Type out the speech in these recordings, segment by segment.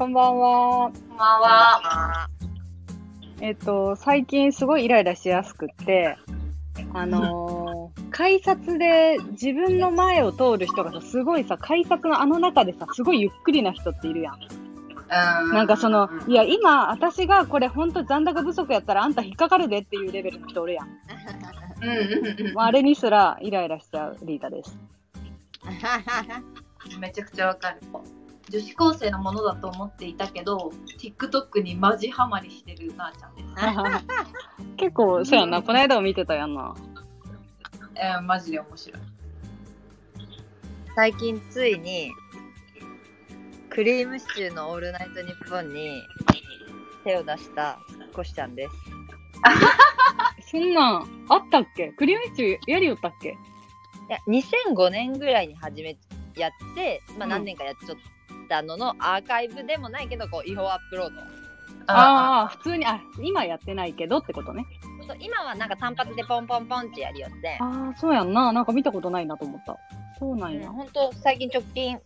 こんばんは。こんばんは。えっと、最近すごいイライラしやすくって、あのー改札で自分の前を通る人がさ、すごいさ、改札のあの中でさ、すごいゆっくりな人っているやん。うんなんかその、いや、今、私がこれほんと残高不足やったらあんた引っかかるでっていうレベルの人おるやん。うんうんうんもうあれにすらイライラしちゃうリータです。めちゃくちゃわかる。女子高生のものだと思っていたけど、TikTok にマジハマりしてるなーちゃんです。結構、そうやんな。この間も見てたやんな。えー、マジで面白い。最近ついにクリームシチューの「オールナイトニッポン」に手を出したコシちゃんです そんなん、あったっけ？クリームシチューやりよったっけ？いや2005年ぐらいに始めやって、まあ、うん何年かやっちゃったののアーカイブでもないけどこう違法アップロードああ、普通に、あ、今やってないけどってことね。そう今はなんか単発でポンポンポンってやりよってああ、そうやんな。なんか見たことないなと思った。そうなんや。本当最近直近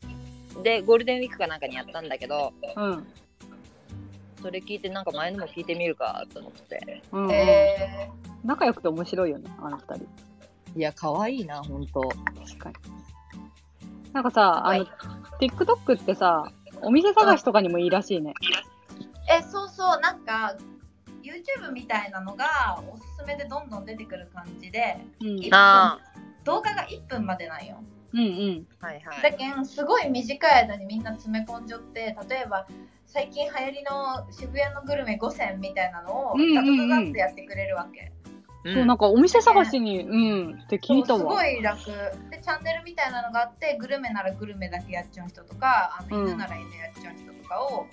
でゴールデンウィークかなんかにやったんだけどうん。それ聞いてなんか前のも聞いてみるかと思ってうん、うんえ仲良くて面白いよね、あの二人。いや可愛いな本当確かに。なんかさ、あはの、TikTok ってさ、お店探しとかにもいいらしいね。ー、え、そうそう、なんか、YouTube みたいなのがおすすめでどんどん出てくる感じで、うん。1あ分動画が1分までなんよ。うんうん。はいはいだけんすごい短い間にみんな詰め込んじゃって例えば最近流行りの渋谷のグルメ5選みたいなのをうんうんうんダダダダってやってくれるわけ、そう、なんかお店探しに、うん、って聞いたわすご。い楽でチャンネルみたいなのがあってグルメならグルメだけやっちゃう人とかあのうん犬なら犬やっちゃう人とかを、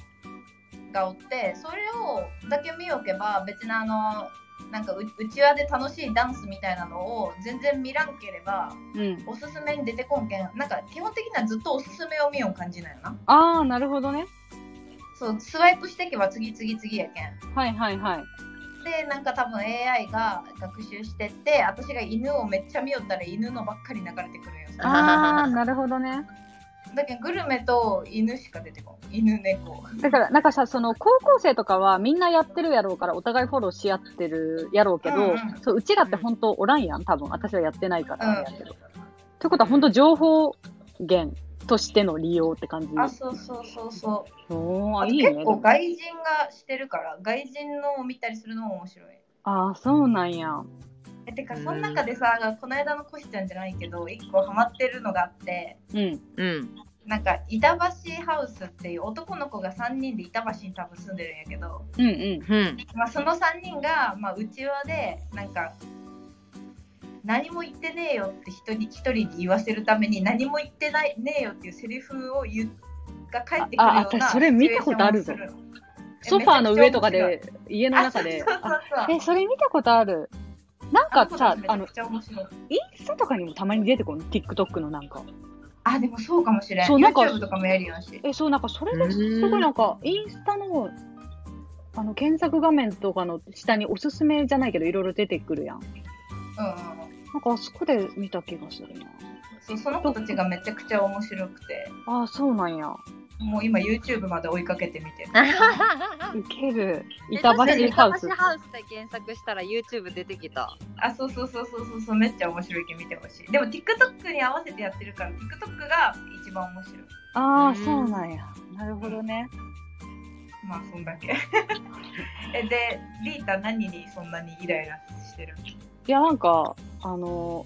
がおってそれをだけ見おけば別にあのなんかううちわで楽しいダンスみたいなのを全然見らんければうん。おすすめに出てこんけんなんか基本的にはずっとおすすめを見よう感じなんよなああ、なるほどね。そうスワイプしていけば次次次やけんはいはいはい。でなんか多分 AI が学習してって私が犬をめっちゃ見よったら犬のばっかり流れてくるんよああ、なるほどね。だけどグルメと犬しか出てこん犬猫だから、なんかさ、その高校生とかはみんなやってるやろうから、お互いフォローし合ってるやろうけど、うんうんそううちらって本当おらんやん、多分。私はやってないから、あれやけど。ということは本当情報源としての利用って感じ。あそうそうそうそうあ、あといいね。結構外人がしてるから外人のを見たりするのも面白いああ、そうなんや。えてかその中でさこの間のコシちゃんじゃないけど一個ハマってるのがあってうん。うんなんか板橋ハウスっていう男の子が3人で板橋に多分住んでるんやけどうんうん。うんまあ、その3人が、まあ、うちわでなんか何も言ってねえよって一人一人に言わせるために何も言ってないねえよっていうセリフを言うが返ってくるようああな私それ見たことあるぞソファーの上とかえで、家の中で。え、それ見たことある？なんかさ、あのインスタとかにもたまに出てこる TikTok の？なんか。あでもそうかもしれんそうなんか YouTube とかもやるよしえ、そう、なんかそれですごいなんか、インスタの、あの、検索画面とかの下におすすめじゃないけど、いろいろ出てくるやん。うんうんうんなんかあそこで見た気がするな。そうその子たちがめちゃくちゃ面白くてああ、そうなんや。もう今 YouTube まで追いかけてみてる ウケる。板橋ハウス板。橋ハウスで検索したら YouTube 出てきた。あ、そうそうそうそうそうそう、めっちゃ面白いけん見てほしい。でも TikTok に合わせてやってるから、TikTok が一番面白い。ああ、うんそうなんや。なるほどね。まあ、そんだけ。えで、リータ何にそんなにイライラしてるいや、なんか、あの、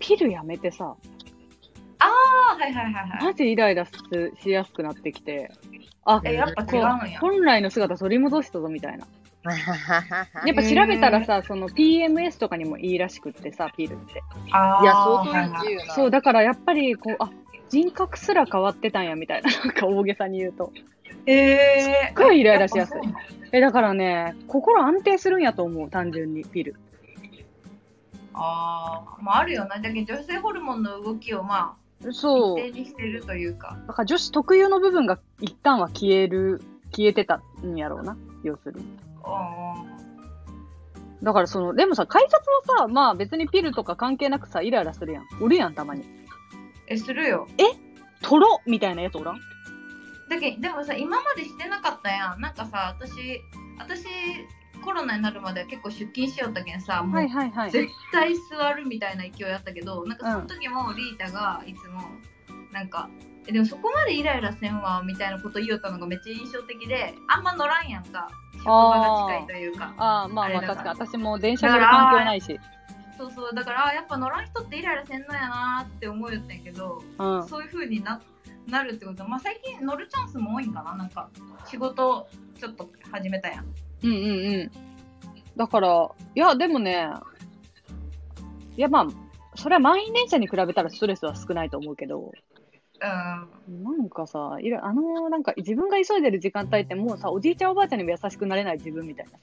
ピルやめてさ、ああ、はいはいはいはい。マジイライラししやすくなってきて、あ、え、やっぱ違うんや。本来の姿取り戻したぞみたいな。やいっぱ調べたらさ、その PMS とかにもいいらしくってさ、ピルって。あーや相当はいはいな。そう、だからやっぱり、こう、あ、人格すら変わってたんやみたいな、なんか大げさに言うと。えー、すっごいイライラしやすいえ、だからね、心安定するんやと思う、単純に、ピル。ああ、まああるよな。だけど女性ホルモンの動きをまあ、そう。一定にしてるというか。だから女子特有の部分が一旦は消える、消えてたんやろうな、要するに。あだからその、でもさ、改札はさ、まあ別にピルとか関係なくさ、イライラするやん。おるやん、たまに。え、するよ。とろみたいなやつおらん？だけでもさ今までしてなかったやんなんかさ私私コロナになるまでは結構出勤しよったけんさもう。絶対座るみたいな勢いあったけどなんかその時もリータがいつもなんか、えでもそこまでイライラせんわみたいなこと言おったのがめっちゃ印象的であんま乗らんやんか職場が近いというかああ、まあまあ確かに。私も電車乗る環境ないし。そうそうだからあやっぱ乗らん人ってイライラせんのやなって思うよったんやけど、うん。そういう風にななるってことまあ最近乗るチャンスも多いんかななんか仕事ちょっと始めたやんうんうんうん。だから、いや、でもね、いやまあ、それは満員電車に比べたらストレスは少ないと思うけど、うんなんかさ、いろあの、なんか自分が急いでる時間帯ってもうさ、おじいちゃんおばあちゃんにも優しくなれない自分みたいなさ。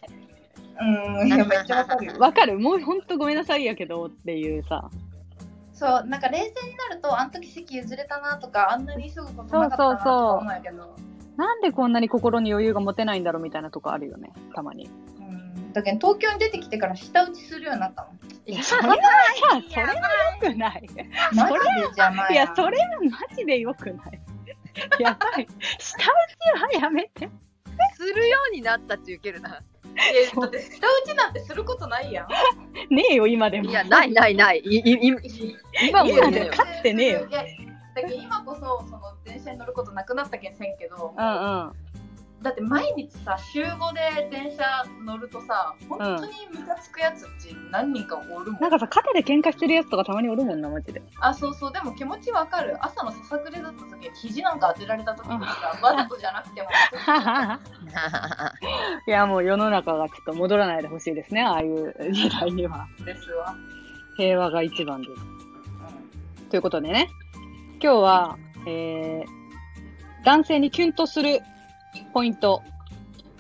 うん、いやめっちゃわかるよ。わかるもうほんとごめんなさいやけどっていうさ。そう、なんか冷静になると、あの時席譲れたなとか、あんなに急ぐことなかったなとか思うんやけど、なんでこんなに心に余裕が持てないんだろうみたいなとこあるよね、たまに。うん、だけど東京に出てきてから舌打ちするようになったの。いや、それはさ、それは良くない。マジでじゃないいや、それはマジで良くない。やばい。下打ちはやめて。するようになったって言うけるな。いやだって舌打ちなんてすることないやん。ねえよ、今でも。いや、ないないない。いいい今もねもかつてねえよだけど今こそその電車に乗ることなくなったけんせんけど、うんうん。だって毎日さ週5で電車乗るとさ本当にムカつくやつって何人かおるもん、なんかさ、肩で喧嘩してるやつとかたまにおるもんな、マジで。あそうそうでも気持ちわかる朝のささくれだった時肘なんか当てられた時にさ わざとじゃなくても いや、もう世の中がちょっと戻らないでほしいですね、ああいう時代には。ですわ、平和が一番です。ということでね、今日は、えー、男性にキュンとするポイント。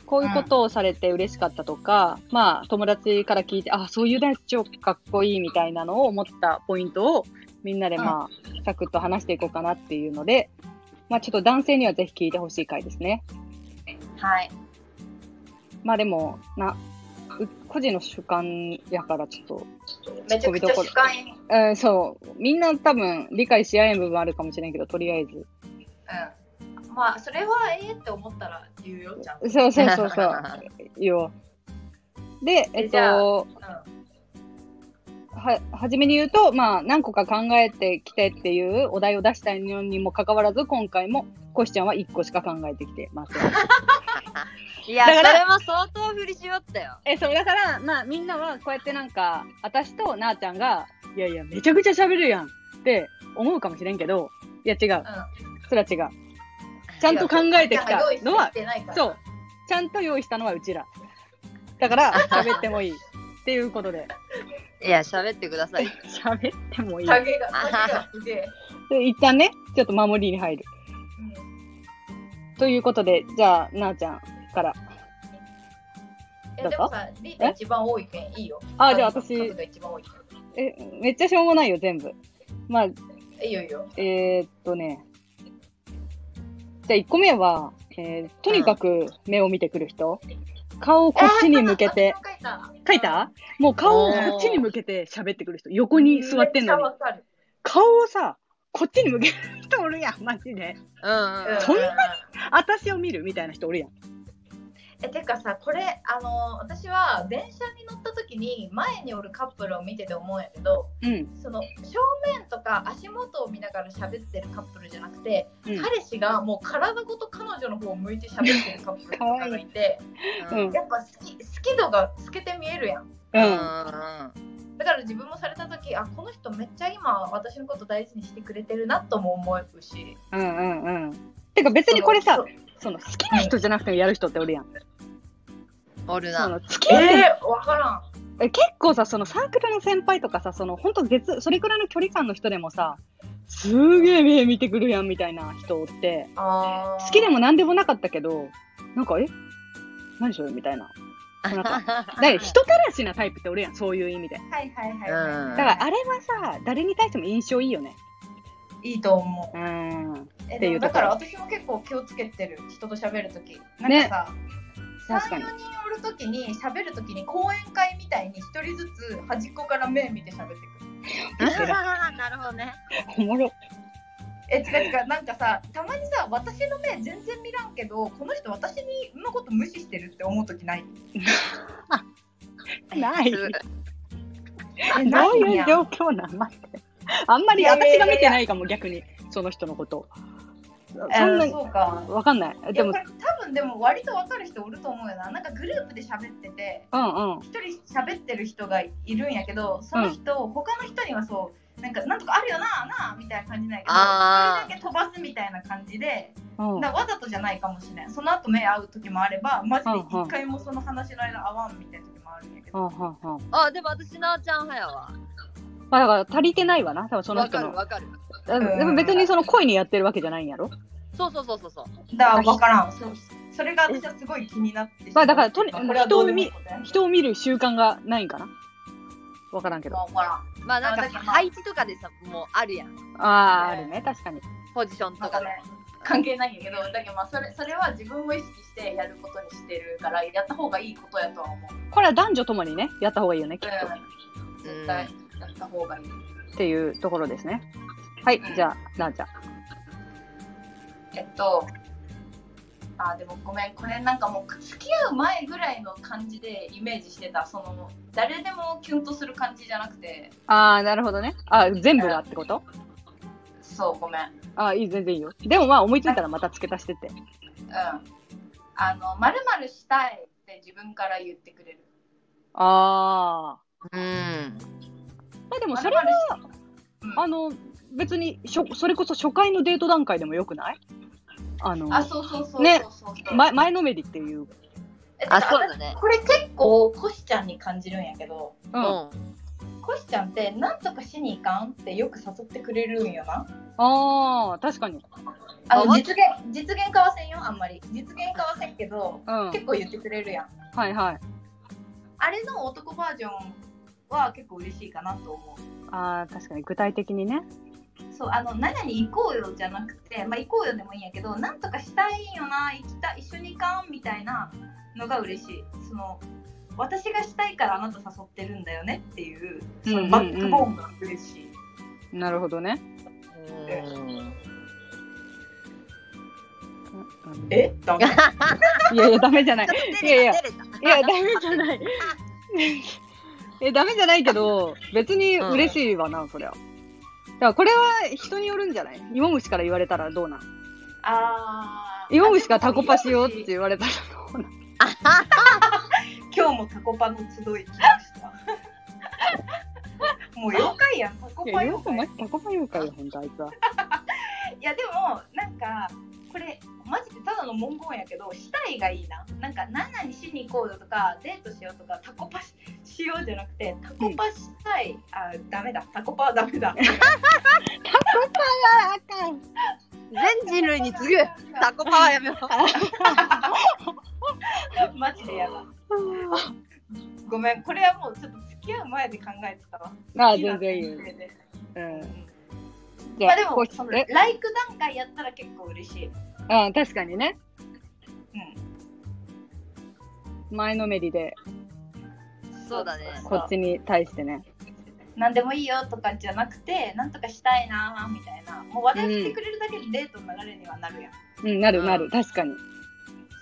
こういうことをされて嬉しかったとか、まあ、友達から聞いて、あ、そういう男子超かっこいいみたいなのを思ったポイントを、みんなでまあ、サクッと話していこうかなっていうので、まあ、ちょっと男性にはぜひ聞いてほしい回ですね。はいまあでも、な、う個人の主観やからちょっと、めちゃくちゃ主観えーそう、みんな多分理解し合えん部分あるかもしれんけど、とりあえず。うんまあそれはええって思ったら言うよちゃんと、そうそうそうそう。よ。で、えっじゃと、は、はじめに言うと、まあ、何個か考えてきてっていうお題を出したいのにもかかわらず、今回も、コシちゃんは1個しか考えてきてません。いや、だからそれも相当振り絞ったよ。え、そう、だから、まあ、みんなはこうやってなんか、私となーちゃんが、いやいや、めちゃくちゃ喋るやんって思うかもしれんけど、いや違う。それは違う。ちゃんと考えてきたのは、そう。ちゃんと用意したのはうちら。だから、喋ってもいい。っていうことで、いや、喋ってください。喋ってもいい。影が影がすげえ、で一旦ね、ちょっと守りに入る。ということで、じゃあ、なーちゃんから。えでもさリーダー一番多いけんいいよあじゃあ私数が一番多いえ、めっちゃしょうもないよ、全部。まあ、いいよいいよえー、っとね。じゃあ、1個目は、えー、とにかく目を見てくる人。顔をこっちに向けて、書いた書いた？もう顔をこっちに向けて喋ってくる人。横に座ってんのに顔をさ、こっちに向ける人おるやん、マジで。うんうん。そんなに私を見る？みたいな人おるやん。えてかさこれあの私は電車に乗った時に前におるカップルを見てて思うんやけどうん。その正面とか足元を見ながら喋ってるカップルじゃなくて、うん彼氏がもう体ごと彼女の方を向いて喋ってるカップルとかがいて うんやっぱ好き好き度が透けて見えるやんう。うんん。だから自分もされた時あこの人めっちゃ今私のこと大事にしてくれてるなとも思うしうんうんうん。てか別にこれさその、その好きな人じゃなくてもやる人っておるやん。おるな。その好きな人えー、分からん。え結構さ、そのサークルの先輩とかさ、その本当別、それくらいの距離感の人でもさ、すげえ目見てくるやんみたいな人って、あ好きでも何でもなかったけど、なんか、え？何それみたいな。なんか、だから人たらしなタイプっておるやん、そういう意味で。はいはいはい、うん。はだからあれはさ、誰に対しても印象いいよね。い、いいと思う。うん。えっていうだから私も結構気をつけてる。人と喋るとき。なんかさ、確かに34人おるときに喋るときに講演会みたいに一人ずつ端っこから目見て喋ってくるなるほどね。おもろ。え違う違うなんかさたまにさ私の目全然見らんけどこの人私にのこと無視してるって思う時ない？ない。すえどういう状況なん？待って。あんまり私が見てないかも、逆に、その人のこと。そん。なえそうか。わかんない。でも。多分でも割と分かる人おると思うよな。なんかグループで喋っててうんうん。一人喋ってる人がいるんやけどその人、他の人にはそうなんかなんとかあるよななあみたいな感じなんやけどあー。一人だけ飛ばすみたいな感じでうん。わざとじゃないかもしれないその後目合う時もあればマジで一回もその話の間合わんみたいな時もあるんやけど、うんうんうん。あ、でも私、なーちゃん派やわ。まあだから足りてないわな、多分そのわ人の。かるわかる。でも別にその恋にやってるわけじゃないんやろ。そうそうそうそうそう。だから分からん。そうそれが私はすごい気になって。しまうまあだからとにまあこれはどうでもいいことや人を見る習慣がないんかなわからんけど。まあ分からん。まあなんか配置とかでさ、もうあるやん。ああ、あるね、確かに。ポジションとかね関係ないんやけどだけどまあそれそれは自分を意識してやることにしてるからやった方がいいことやとは思う、これは男女ともにね、やった方がいいよね、きっと。うん、絶対やった方がいいっていうところですね。はい、じゃあ、なあちゃん。えっとあでもごめんこれなんかもう付き合う前ぐらいの感じでイメージしてたその誰でもキュンとする感じじゃなくてああ、なるほどね。あー全部がってこと？そうごめんうんああ、いい、全然いいよ。でもまあ、思いついたらまた付け足してって。あのまるしたいって自分から言ってくれるああ。うん。まあでも、それは、うんあの、別にしょ、それこそ初回のデート段階でもよくない？あの、あそうそうそうそうね前前のめりっていう。あ、そうだね。これ結構コシちゃんに感じるんやけどう。うんん。コシちゃんってなんとかしに行かんってよく誘ってくれるんよなああ、確かに。あのあ実現実現化はせんよあんまり実現化はせんけどうん。結構言ってくれるやんはいはい。あれの男バージョンは結構嬉しいかなと思う。ああ、確かに具体的にね。そうあの何々行こうよじゃなくてまあ行こうよでもいいんやけどなんとかしたいんよな行きたい一緒に行かんみたいなのが嬉しい。その私がしたいからあなた誘ってるんだよねっていうそのバックボーンが嬉しい、なるほどね。うんうん。え？ダメ？いやいや、ダメじゃない。いやいやいや、ダメじゃない。え、ダメじゃないけど、別に嬉しいわな、そりゃ。だからこれは人によるんじゃない？芋虫から言われたらどうなん？あー。芋虫がタコパしようって言われたらどうなん？今日もタコパの集い来ました。もう妖怪やんタコいや、よくパ妖怪マジタコパ妖怪よ、ほんとあいつは。いやでもなんかこれマジでただの文言やけどしたいがいいな。なんか何々しに行こうよとかデートしようとかタコパししようじゃなくてタコパしたい、あダメだ。タコパはダメだ。あかん。全人類に次ぐ。タコパはやめよう。マジでやだ。ごめん。これはもうちょっと付き合う前で考えてたわ。ああ、全然いいうん。じまあでもそのえ？ライク段階やったら結構嬉しいあ確かにね。う前のめりで、そうだね。こっちに対してね。ん何でもいいよとかじゃなくてなんとかしたいなみたいなもう話題振ってくれるだけでデートの流れにはなるやんうん、なるなる。確かに。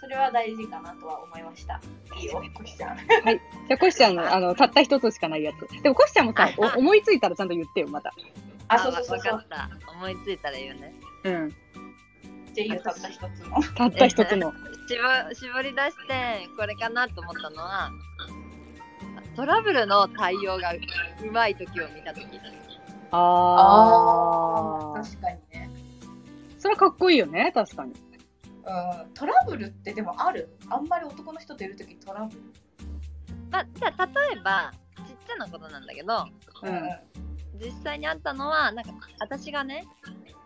それは大事かなとは思いました。いいよ、コシちゃん。じゃあ、コシちゃんの、あの、たった一つしかないやつ。でも、コシちゃんもさ、お思いついたらちゃんと言ってよ、また。あ、そうそうそうそうわか。った。思いついたら言うね。うん。じゃあいいよ、たった一つの。たった一つの。絞絞り出してこれかなと思ったのはトラブルの対応がうまい時を見た時ああ。確かにね。それはかっこいいよね、確かに。うん、トラブルってでもある？あんまり男の人といるときトラブル？まあ、じゃあ例えばちっちゃなことなんだけどうん実際にあったのはなんか私がね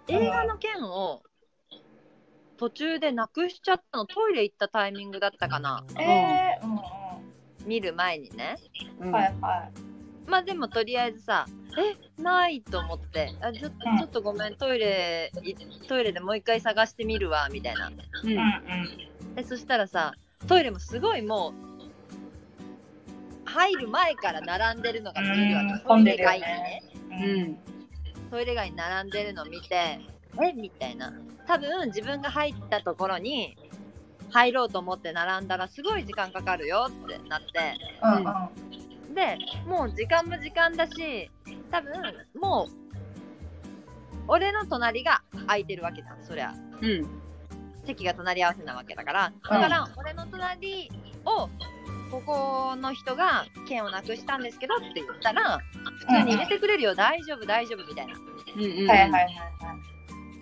映画の件を途中でなくしちゃったのトイレ行ったタイミングだったかなえー、うん見る前にねうん。うんはいはい。まあでもとりあえずさえないと思ってあちょっとうんちょっとごめんトイレいトイレでもう一回探してみるわみたいなうんうんうん。でそしたらさトイレもすごいもう入る前から並んでるのが見えるわうんけト混んでるよイレ街にねねうんトイレ街に並んでるの見てえ？みたいな。多分自分が入ったところに入ろうと思って並んだらすごい時間かかるよってなって。うんうん。で、もう時間も時間だし、多分もう、俺の隣が空いてるわけじゃん、そりゃ。うん。席が隣り合わせなわけだから。だから、俺の隣を、ここの人が券をなくしたんですけどって言ったら、普通に入れてくれるよ、大丈夫、大丈夫みたいな。うんうん。はいはいはいはい。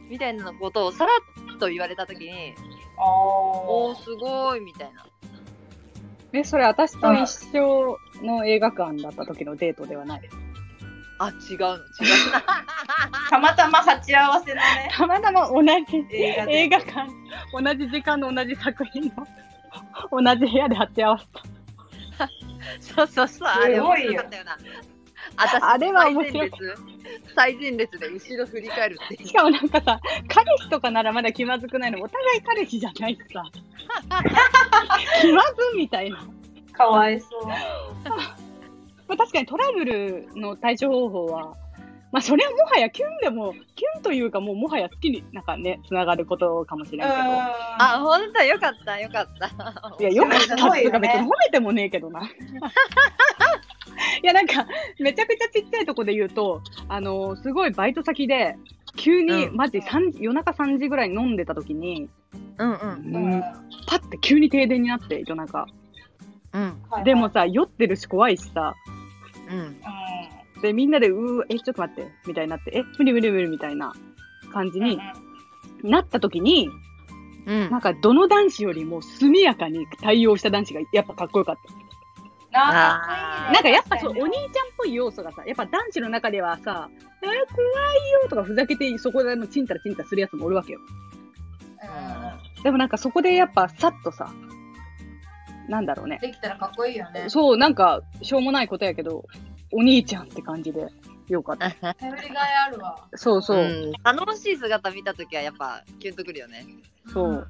みたいなことをさらっと言われたときに、おおー、すごいみたいな。え、それ私と一緒の映画館だった時のデートではない？あ、違うの、違う たまたま鉢合わせのね、たまたま同じ映画で。映画館、同じ時間の同じ作品の同じ部屋で鉢合わせた。の。そうそうそう、あれ面白かったよな。私、あれは面白最前列、最前列で後ろ振り返るっていう しかもなんかさ、彼氏とかならまだ気まずくないの、お互い彼氏じゃないしさ。気まずみたいな。かわいそう。まあ、確かにトラブルの対処方法は、まあそれはもはやキュンでも、キュンというかもうもはや好きになんかね、つながることかもしれんけど。あ、あ、ほんとよかった、よかった。いや、よかったっていうか別に褒めてもねえけどな。いや、なんか、めちゃくちゃちっちゃいとこで言うと、あのすごいバイト先で、急に、うんマジ3時、夜中3時ぐらいに飲んでた時に、うんうん。うんパッて急に停電になって、夜中。うん。でも、さ、酔ってるし怖いしさ、うん。で、みんなで、うー、え、ちょっと待って、みたいになって、え、無理無理無理みたいな感じになった時に、うんなんか、どの男子よりも速やかに対応した男子がやっぱかっこよかった。あなんかやっぱそう、お兄ちゃんっん。ぽい要素がさ、やっぱ男子の中ではさ、えー、怖いよとかふざけて、そこでもうチンタラチンタラするやつもおるわけよ。でもなんかそこでやっぱさっとさ、なんだろうね。できたらかっこいいよね。そう、なんか、しょうもないことやけど、お兄ちゃんって感じで、よかった。頼りがいあるわ。そうそう、うん楽しい姿見たときはやっぱキュンとくるよね。そう、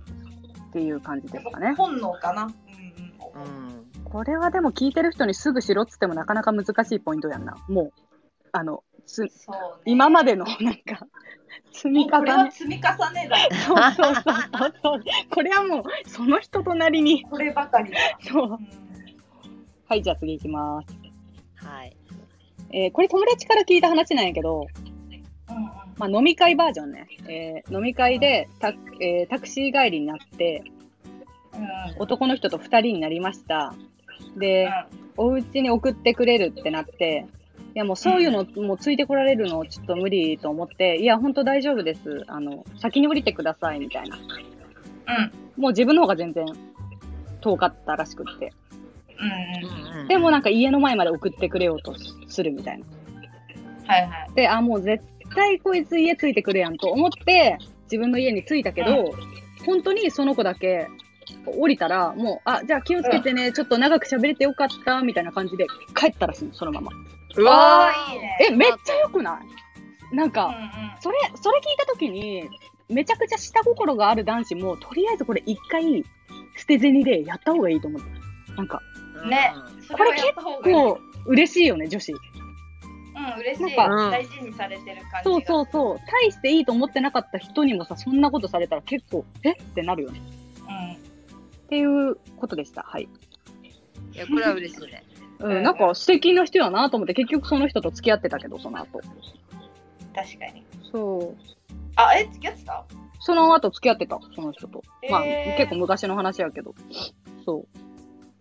っていう感じですかね。本能かな。うんううん。ん。これはでも聞いてる人にすぐしろっつってもなかなか難しいポイントやんな。もう、あの、つそうね。今までのなんか、積みこれは重ね。積み重ねだ。そうそうそうそう。これはもう、その人となりに。こればかりだ。そうう。んはい、じゃあ次行きます。はい。えーこれ友達から聞いた話なんやけど、まあ、飲み会バージョンね。えー飲み会でタ,、えータクシー帰りになって、うん男の人と2人になりました。で、お家に送ってくれるってなって、いやもうそういうの、もうついてこられるのちょっと無理と思って、いや、ほんと大丈夫です。あの、先に降りてください、みたいな。うんもう自分の方が全然遠かったらしくって。うんうんでもなんか家の前まで送ってくれようとするみたいな。はいはい。で、あ、もう絶対こいつ家着いてくるやんと思って、自分の家に着いたけど、本当にその子だけ降りたら、もう、あ、じゃあ気をつけてね、ちょっと長く喋れてよかった、みたいな感じで帰ったらしいの、そのまま。うわーーいいねえ、めっちゃ良くない？なんうんか、それ、それ聞いたときに、めちゃくちゃ下心がある男子も、とりあえずこれ一回、捨て銭でやった方がいいと思って。なんか、うんね。そこれはやった方がいいこう、嬉しいよね、女子。うん、嬉しい。なんか大事にされてる感じが。そうそうそう。大していいと思ってなかった人にもさ、そんなことされたら結構、え？ってなるよね。うん。っていうことでした。はい。いや、これは嬉しいね。うん、なんか素敵な人やなと思って、結局その人と付き合ってたけど、その後。確かに。そう。あ、え、付き合ってた？その後付き合ってた、その人と。まあ、えー結構昔の話やけど。そう。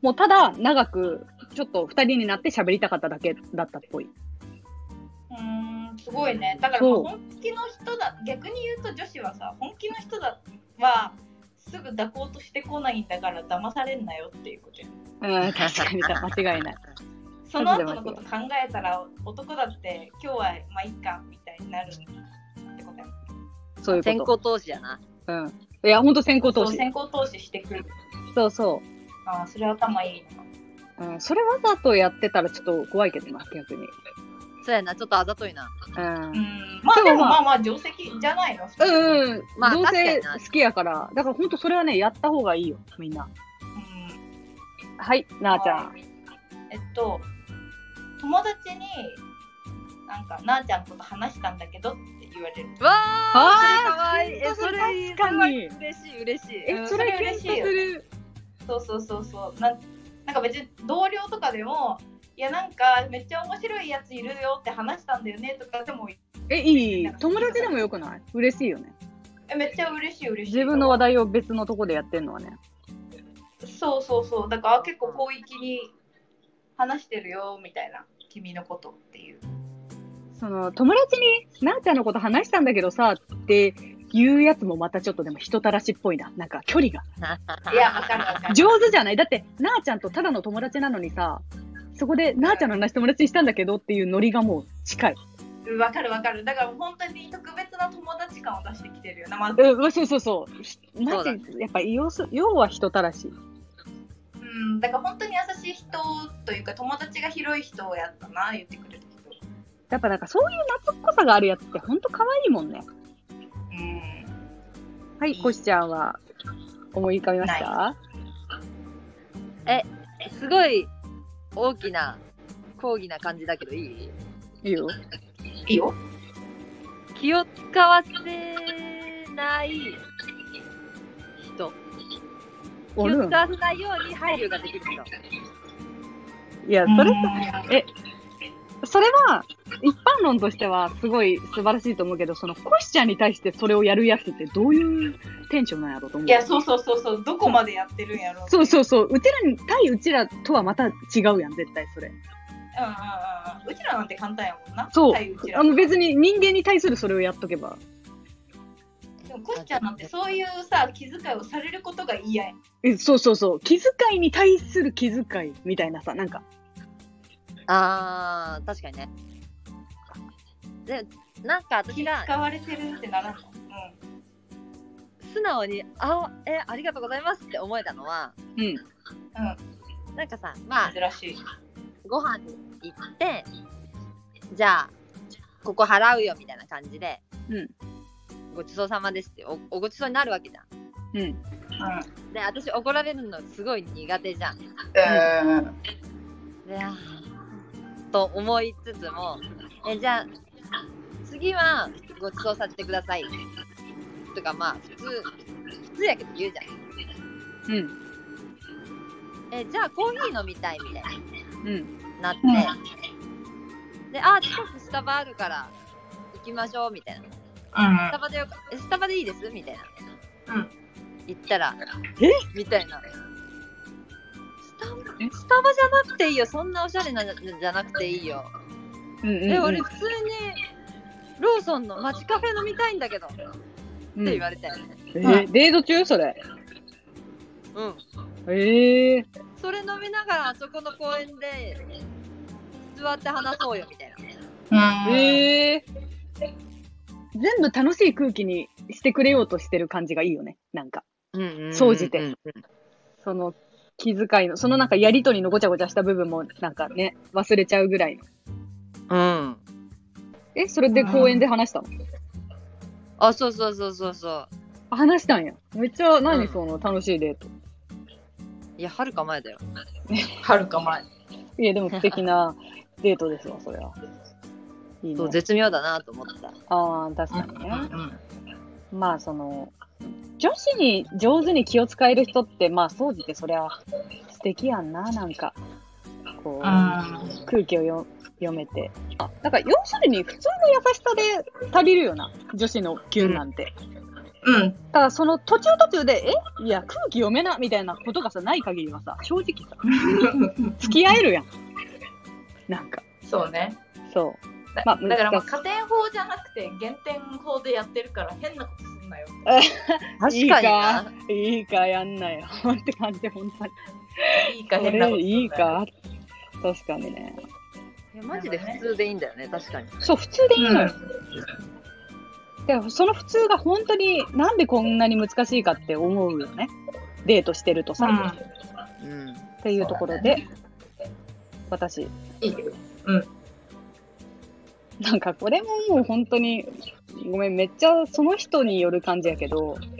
もうただ、長く、ちょっと二人になって喋りたかっただけだったっぽい。うーん、すごいね。だから本気の人だ、逆に言うと女子はさ、本気の人だは、すぐ抱こうとしてこないんだから騙されんなよっていうことよ。うん、確かに間違いない。その後のこと考えたら、男だって今日はまあいいかみたいになるってことや。そういう先こと。行投資やな。うん。いや、ほんと先行投資。そう先行投資してくる。そうそああ、それ頭いいな。う。うん。それわざとやってたらちょっと怖いけどな、逆に。そうやな、ちょっとあざといな。うんう。ん、まあでもまあまあまあ定石じゃないの？うんうん。まあどうせ確かにな好きやから。だからほんとそれはね、やった方がいいよ、みんな。うんはい、なあちゃん。えっと、友達に、なんか、なあちゃんのこと話したんだけどって言われる。わあー、それかかに。嬉しい嬉しい。え、うんそれ嬉しいよする。そうそうそうそうなんなんか別に同僚とかでもいやなんかめっちゃ面白いやついるよって話したんだよねとかでもえ、いい。友達でもよくない？嬉しいよね。えめっちゃ嬉しい嬉しい自分の話題を別のとこでやってんのはね。そうそうそうだから結構広域に話してるよみたいな君のことっていうその、友達に、なあちゃんのこと話したんだけどさ、って言うやつもまたちょっとでも人たらしっぽいな。なんか距離が。いやわかるわかる上手じゃない？だって、なあちゃんとただの友達なのにさ、そこで、なあちゃんの話友達にしたんだけどっていうノリがもう近い。うんわかるわかるだから本当に特別な友達感を出してきてるよなまずうん、そうそうそう。ひマそうだジ、やっぱ要す、要は人たらし。うんだから本当に優しい人というか友達が広い人やったな言ってくれる人やっぱなんかそういう夏っぽさがあるやつってほんと可愛いもんね。うんはい、コシちゃんは思い浮かびました？すごい大きな講義な感じだけどいい？いいよ。いいよ気を使わせない人。気を使わせないように配慮ができる人。いや、それうんそれは、一般論としてはすごい素晴らしいと思うけど、そのコシちゃんに対してそれをやるやつってどういうテンションなんやろうと思う。いやそうそうそうそうどこまでやってるんやろうそうそうそう。うちらに、対うちらとはまた違うやん、絶対それ。うんうんうんうちらなんて簡単やもんなそう。対うあの別に人間に対するそれをやっとけば。でもコシちゃんなんてそういうさ気遣いをされることが嫌やんえそうそうそう。気遣いに対する気遣いみたいなさ、なんか。あー、確かにね。で、なんか私気が使われてるってならんの？素直に、あ、え、ありがとうございますって思えたのは、うん。うんなんかさ、まあ、珍しいご飯に行って、じゃあ、ここ払うよみたいな感じで、うんごちそうさまですっておおごちそうになるわけじゃん。うん。うんで、私怒られるのすごい苦手じゃん。で、うんあーと思いつつも、え、じゃあ、次はごちそうさせてください。とか、まあ、普通、普通やけど言うじゃん。うん。え、じゃあコーヒー飲みたいみたいうん。ななって、で、あ、近くスタバあるから行きましょうみたいな。スタバでよえスタバでいいです？みたいな。うん。行ったら、え？みたいな。スタバえ？スタバじゃなくていいよ。そんなおしゃれなじゃなくていいよ。うん。うん。え、俺普通にローソンの街カフェ飲みたいんだけど、ってうん、言われて。えー、デート中それ？うん。ええー。それ飲みながらあそこの公園で座って話そうよみたいな。うんええ全部楽しい空気にしてくれようとしてる感じがいいよね。なんか。総じてその気遣いの、そのなんかやりとりのごちゃごちゃした部分もなんかね、忘れちゃうぐらいの。うん。え、それで公園で話したの？あ、そうそうそうそうそう。あ話したんや。めっちゃ、何うんその楽しいデート。いや、はるか前だよ。はるか前いや、でも素敵なデートですわ、それは。いいそう、ね。絶妙だなと思った。ああ、確かにね。うんまあ、その、女子に上手に気を使える人って、まあ、総じてそりゃ素敵やんな、なんか。こう、空気をよ読めて。あ、だから、要するに、普通の優しさで足りるよな、女子のキュンなんて。うんただ、その途中途中で、え？いや、空気読めな、みたいなことがさ、ない限りはさ、正直さ、付き合えるやん。なんか、そうねそう。だまあだからまあ加点法じゃなくて減点法でやってるから変なことすんなよ。いいか、いいか、やんなよ。って感じ、本当に。いいかこ変なこといいか？確かにね。いやマジで普通でいいんだよね、確かに。そう、普通でいいのよ。うんでもその普通が本当になんでこんなに難しいかって思うよね。デートしてるとさ。うん。っていうところで、私、いいよなんかこれももう本当に、ごめん、めっちゃその人による感じやけど、うん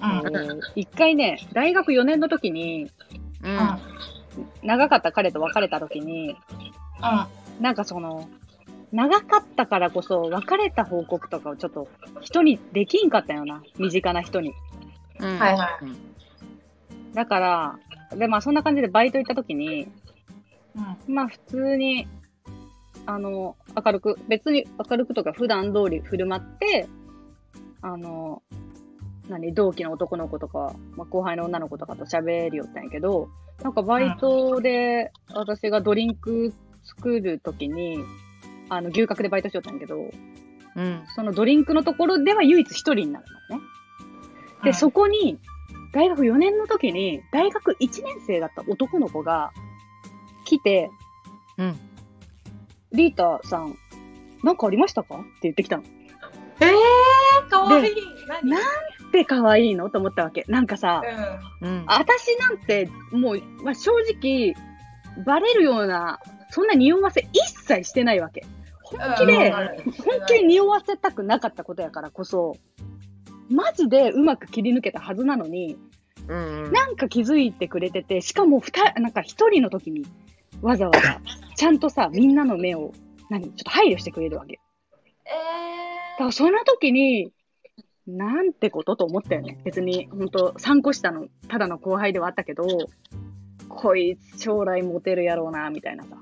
あの一回ね、大学4年の時に、うん。長かった彼と別れた時に、なんかその、長かったからこそ、別れた報告とかをちょっと人にできんかったよな。身近な人に。うんはいはだから、で、まあそんな感じでバイト行った時に、うんまあ普通に、あの、明るく、別に明るくとか普段通り振る舞って、あの、何、同期の男の子とか、まあ、後輩の女の子とかと喋りよったんやけど、なんかバイトで私がドリンク作るときに、あの、牛角でバイトしよったんやけど、うん。そのドリンクのところでは唯一一人になるのね。で、そこに、大学4年の時に、大学1年生だった男の子が来て、うんリータさん、なんかありましたか？って言ってきたの。えー、かわいい。何なって可愛いの？と思ったわけ。なんかさ、うん。うん私なんて、もう、まあ、正直、バレるような、そんな匂わせ一切してないわけ。本気で、うん本気で匂わせたくなかったことやからこそ、マジでうまく切り抜けたはずなのに、うんなんか気づいてくれてて、しかも二人、なんか一人の時に、わざわざ、ちゃんとさ、みんなの目を、何ちょっと配慮してくれるわけ。えだからその時に、なんてことと思ったよね。別に、本当3個下の、ただの後輩ではあったけど、こいつ将来モテるやろうな、みたいなさ。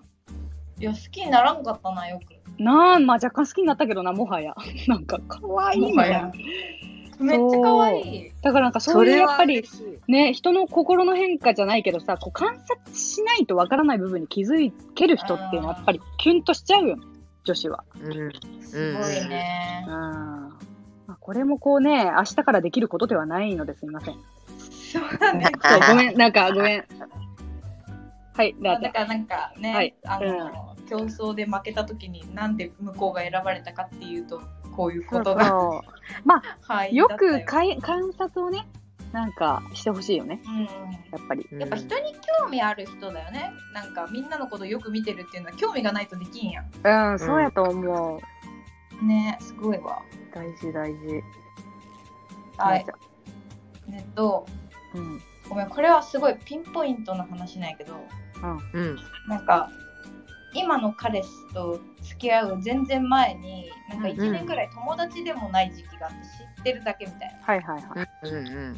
ー、いや、好きにならんかったな、よく。なあ、まあ若干好きになったけどな、もはや。なんか、可愛いみたいな。めっちゃ可愛い。だからなんかそういうやっぱり、ね、人の心の変化じゃないけどさ、こう観察しないとわからない部分に気づける人っていうのはやっぱりキュンとしちゃうよね、女子は。うんすごいねうん。。まあ、これもこうね、明日からできることではないのですみません。そうだね。ごめん、なんかごめん。はい、だからなんかね、はいあの、競争で負けた時になんで向こうが選ばれたかっていうとこういうことがそうはいよくだったよかい観察をね、なんかしてほしいよね、うんやっぱり。やっぱ人に興味ある人だよね。なんかみんなのことよく見てるっていうのは興味がないとできんやん。うん、そうやと思う。ねすごいわ。大事大事。はい。えっと、うん。ごめん、これはすごいピンポイントの話なんやけど、うんなんか今の彼氏と付き合う全然前に、なんか1年ぐらい友達でもない時期があって知ってるだけみたいな。はいはいはい。うんうん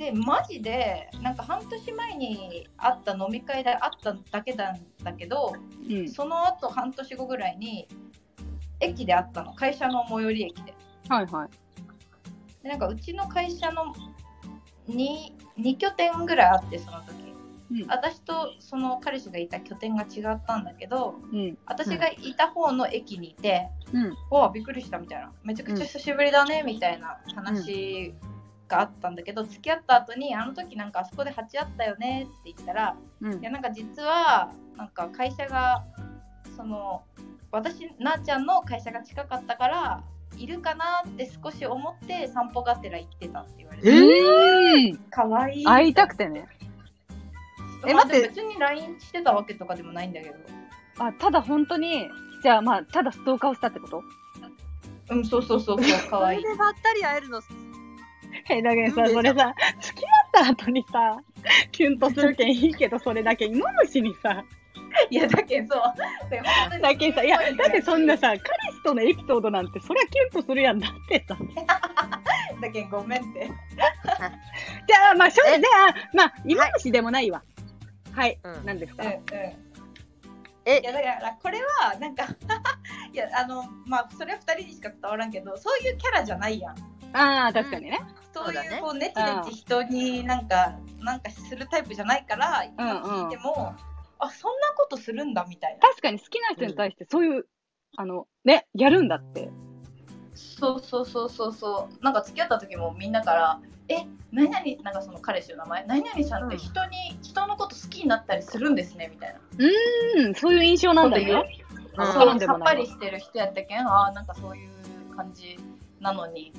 でマジでなんか半年前に会った飲み会で会っただけなんだけどうん。その後半年後ぐらいに駅で会ったの会社の最寄り駅ではいはい。でなんかうちの会社の 2, 2拠点ぐらいあってその時うん。私とその彼氏がいた拠点が違ったんだけどうん。私がいた方の駅にいて、うん。うわびっくりしたみたいなめちゃくちゃ久しぶりだねみたいな話があったんだけど、付き合った後にあの時なんかあそこで鉢合ったよねって言ったらうんいやなんか実はなんか会社がその私なーちゃんの会社が近かったからいるかなって少し思って散歩がてら行ってたって言われてうん。かわいい会いたくてね。えまあ待って。別に LINE してたわけとかでもないんだけど。あ、ただ本当に、じゃあまあ、ただストーカーをしたってこと？うんそうそうそうそうかわいいそれでばったり会えるの？え、だけどさ、うんそれさ、付き合った後にさ、キュンとするけんいいけど、それだけ芋虫にさ、いやだけどだけさ、いや、だってそんなさ、彼氏とのエピソードなんて、そりゃキュンとするやんだってさ。だけどごめんって。じゃあ、まあ、正直、え？じゃあ、まあ、芋虫でもないわ。はい、うん。何ですか？うんうん。え？いやだからこれはなんか いやあのまあそれは2人にしか伝わらんけどそういうキャラじゃないやん。ああ、確かにね。そういそうだね。うこうネチネチ人になんかなんかするタイプじゃないからうんうん。今聞いても、あそんなことするんだみたいな。確かに好きな人に対して、そういう、あの、ね、やるんだって。そうそうそうそうそう。なんか付き合った時もみんなから「え何々なんかその彼氏の名前何々さんって人に、人のこと好きになったりするんですね」みたいな。うん、そういう印象なんだよう。わうんからんでさっぱりしてる人やったけんああなんかそういう感じなのに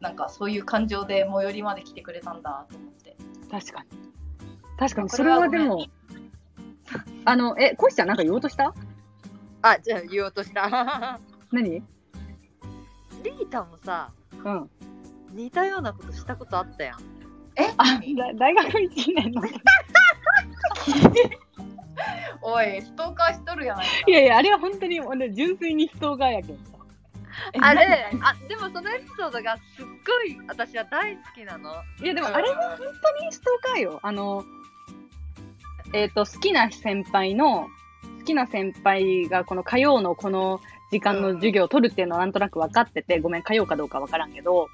なんかそういう感情で最寄りまで来てくれたんだと思って。確かに。確かに、こそれはでも、あの、え、コシちゃんなんか言おうとした？あじゃあ言おうとした。何？リータもさうん。似たようなことしたことあったやんえ？あ、だ大学1年の。おい、ストーカーしとるやないか。いやいや、あれは本当に俺純粋にストーカーやけんさ。えあれ何あでもそのエピソードがすっごい私は大好きなのいやでもあれは本当にストーカーよ。あの、えっ、と、好きな先輩の、好きな先輩がこの火曜のこの時間の授業を取るっていうのはなんとなく分かってて、ごめん、火曜かどうか分からんけど、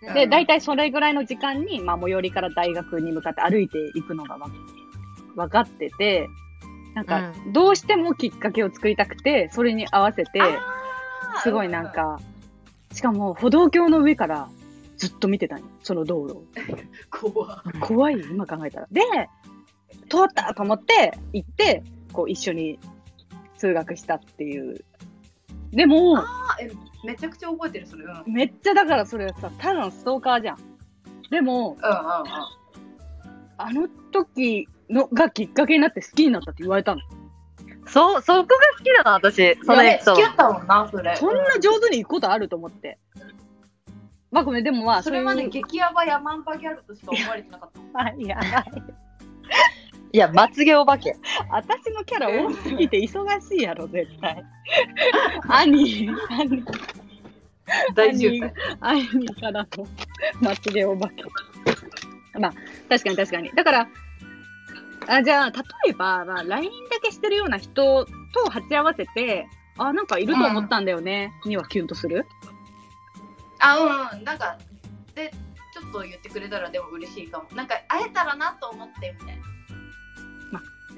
で、うん大体それぐらいの時間に、まあ、最寄りから大学に向かって歩いていくのがわ分かってて、なんか、どうしてもきっかけを作りたくて、それに合わせて、すごいなん、か、しかも歩道橋の上からずっと見てたんよ、その道路を。怖っ怖いよ、今考えたら。で、通ったと思って行って、こう一緒に通学したっていう。でも、めちゃくちゃ覚えてる、それ。うん。うんうんうん。めっちゃだからそれさ、ただのストーカーじゃん。でも、あの時のがきっかけになって好きになったって言われたの。そうそこが好きなの私そのエピソー付き合ったもんな、それ。そんな上手に行くことあると思って。まあごめん、でもまあ、それまで激ヤバヤマンバギャルとしか思われてなかった。あ いや、ドいやまつげお化け私のキャラ多すぎて忙しいやろ、絶対。兄、兄、大渋滞。兄兄からのまつげお化け。まあ、確かに確かに。だから、あじゃあ、例えば、まあ、LINE だけしてるような人と鉢合わせて、あ、なんかいると思ったんだよね、にはキュンとする？あ、うんうん。なんか、で、ちょっと言ってくれたらでも嬉しいかも。なんか、会えたらなと思って、みたいな。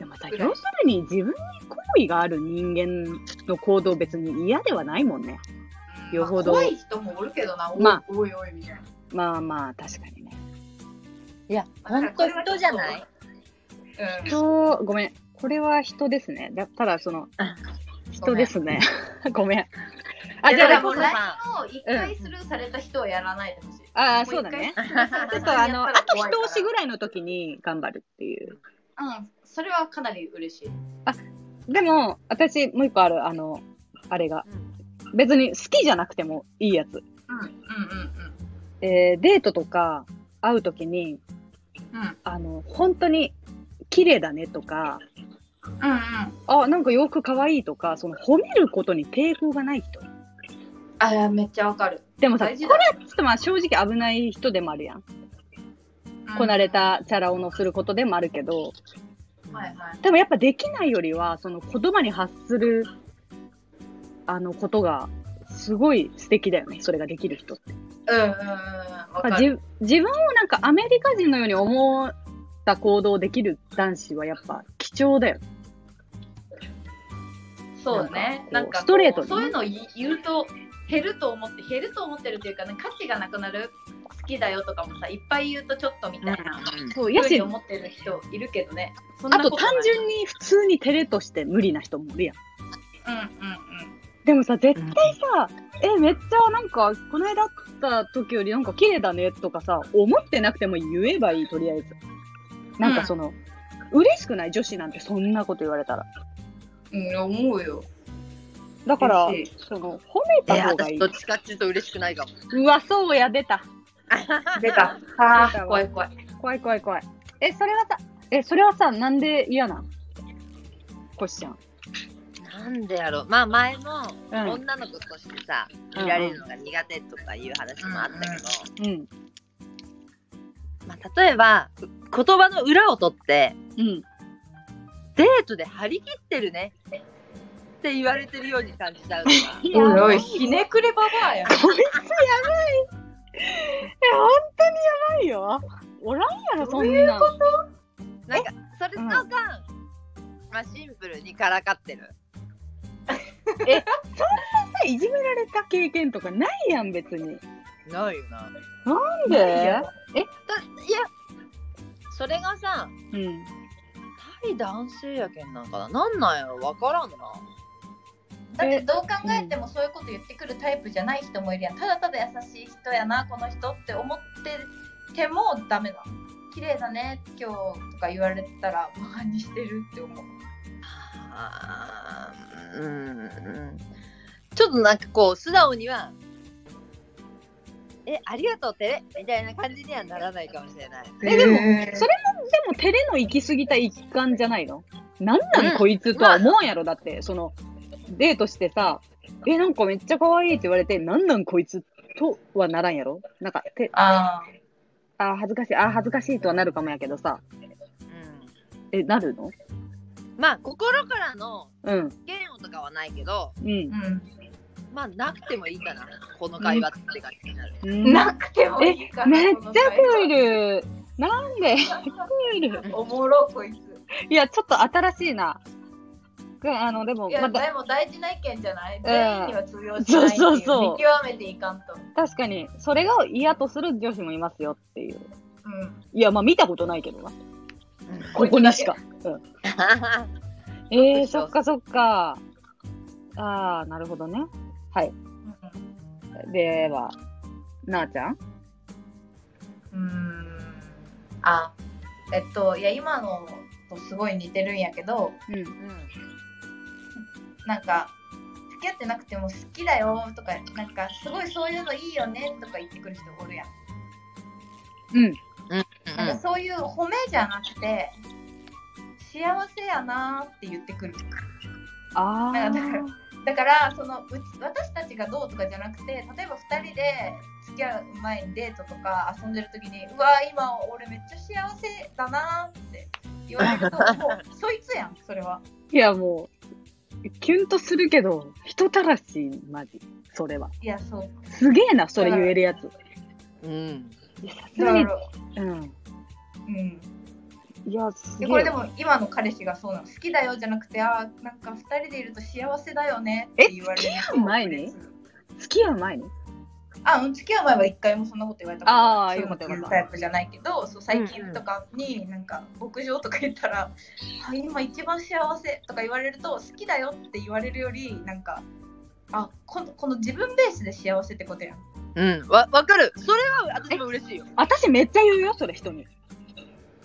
でも要するに自分に好意がある人間の行動別に嫌ではないもんね。うんよほどまあ怖い人もおるけどな、おいまあおいおいみたいな。まあまあ、確かにね。いやほんと人じゃない？うん。人、ごめん。これは人ですね。だただ、そのあ、人ですね。ごめん。あ、あ、じゃあ、じゃあ、でもこそ LINE さを一回スルーされた人はやらないでほしい。あもそうだね。ちょっ人とあの、あと一押しぐらいの時に頑張るっていう。うん、それはかなり嬉しい。でも、私、もう一個ある、あの、あれが。別に好きじゃなくてもいいやつ。うん、うん、うん、えーデートとか会う時に、うん。うん、あの、本当に綺麗だねとか、うん、うん。あ、なんか洋服かわいいとか、その褒めることに抵抗がない人。あ、めっちゃわかる。でもさ、これ大事だはちょっとまあ正直危ない人でもあるやん。こなれたチャラ男のすることでもあるけど、うん。はい、はい。でもやっぱできないよりは、その言葉に発する、あのことが、すごい素敵だよね。それができる人って。うん、うん、うん。わまあかる。自自分をなんかアメリカ人のように思った行動できる男子はやっぱ貴重だよ。そうだね。なんんか、ストレートにねそういうのを言言うと、減ると思って、減ると思ってるっていうか、ね、価値がなくなる。好きだよとかもさ、いっぱい言うとちょっとみたいな。そう、やし思ってる人いるけどね。あこと単純。に普通に照れとして無理な人もいるやん。うん、うん、うん。でもさ、絶対さ、え、めっちゃなんか、この間会った時よりなんか綺麗だねとかさ、思ってなくても言えばいい、とりあえず。なんかその、嬉しくない女子なんてそんなこと言われたら。うん、思うよ。だからその、褒めえた方がいい私ど。っちかっていうと嬉しくないかもうわ、そうや、出た。出た。あ出たわあ、怖い怖い。怖い怖い怖い。え、それはさ、え、それはさ、なんで嫌なんコシちゃん。なんでやろうまあ前もうん女の子としてさ、うん見られるのが苦手とかいう話もあったけど、うん。まあ、例えば言葉の裏を取ってうん。デートで張り切ってるねって言われてるように感じちゃう おいおい、ひねくれババアやん。こいつやばい。え、本当にやばいよ。おらんやろ、そんなん。なんかそれとか、まあ、シンプルにからかってるいじめられた経験とかないやん、別に。ないよななんで？だいやそれがさうん。対男性やけんなんかな？なんなんやろ？わからんなだってどう考えてもそういうこと言ってくるタイプじゃない人もいるやん。ただただ優しい人やな、この人って思っててもダメなの。綺麗だね、今日とか言われたら、バカにしてるって思う。あーうんうん。ちょっとなんかこう素直にはえありがとうてれみたいな感じにはならないかもしれない。えでもそれでも、照れの行き過ぎた一環じゃないの？なんなんうん。こいつとは思わんやろ、だって、その、デートしてさ、え、なんかめっちゃ可愛いって言われて、なんなんこいつとはならんやろ？なんか、て、ああー、恥ずかしい、あー、恥ずかしいとはなるかもやけどさ、うんえ、なるの？まあ心からのうん、嫌悪とかはないけどうんー。うん。まあなくてもいいかなこの会話って感じになる、うん。なくてもいいかな。めっちゃクール。なんで？クール。おもろ、こいつ。いや、ちょっと新しいな。うんあの、でも、いや、でも大事な意見じゃない、ん全員には通用しないっていうそうそうそう見極めていかんと。確かに、それが嫌とする女子もいますよっていう。うん。いや、まあ見たことないけどな。うんここにしか。うん、えー、そっかそっか。あー、なるほどね。はい。では、なあちゃん？うーん。あ、えっと、いや、今のとすごい似てるんやけど、うん。うんなんか、付き合ってなくても好きだよとか、なんか、すごいそういうのいいよねとか言ってくる人おるやん。うん。なんかそういう褒めじゃなくて、幸せやなーって言ってくる。あなんかだからー。だからそのうち私たちがどうとかじゃなくて例えば2人で付き合う前にデートとか遊んでる時にうわ今俺めっちゃ幸せだなって言われるともうそいつやんそれはいや、もう、キュンとするけど、人たらし、マジ。それは。いやそうすげえな、それ言えるやつ。うんいや、さすがに、うん。うんいや、すげえ。でこれでも今の彼氏がそうなの好きだよじゃなくてあーなんか2人でいると幸せだよねって言われるえ付き合う前に？付き合う前に？あ、うん、付き合う前は一回もそんなこと言われたことあーそうよかったタイプじゃないけど、そう最近とかになんか牧場とか言ったら、あ今一番幸せとか言われると好きだよって言われるよりなんかあこのこの自分ベースで幸せってことやん。うんわわかる。それは私も嬉しいよ。私めっちゃ言うよ、それ人に。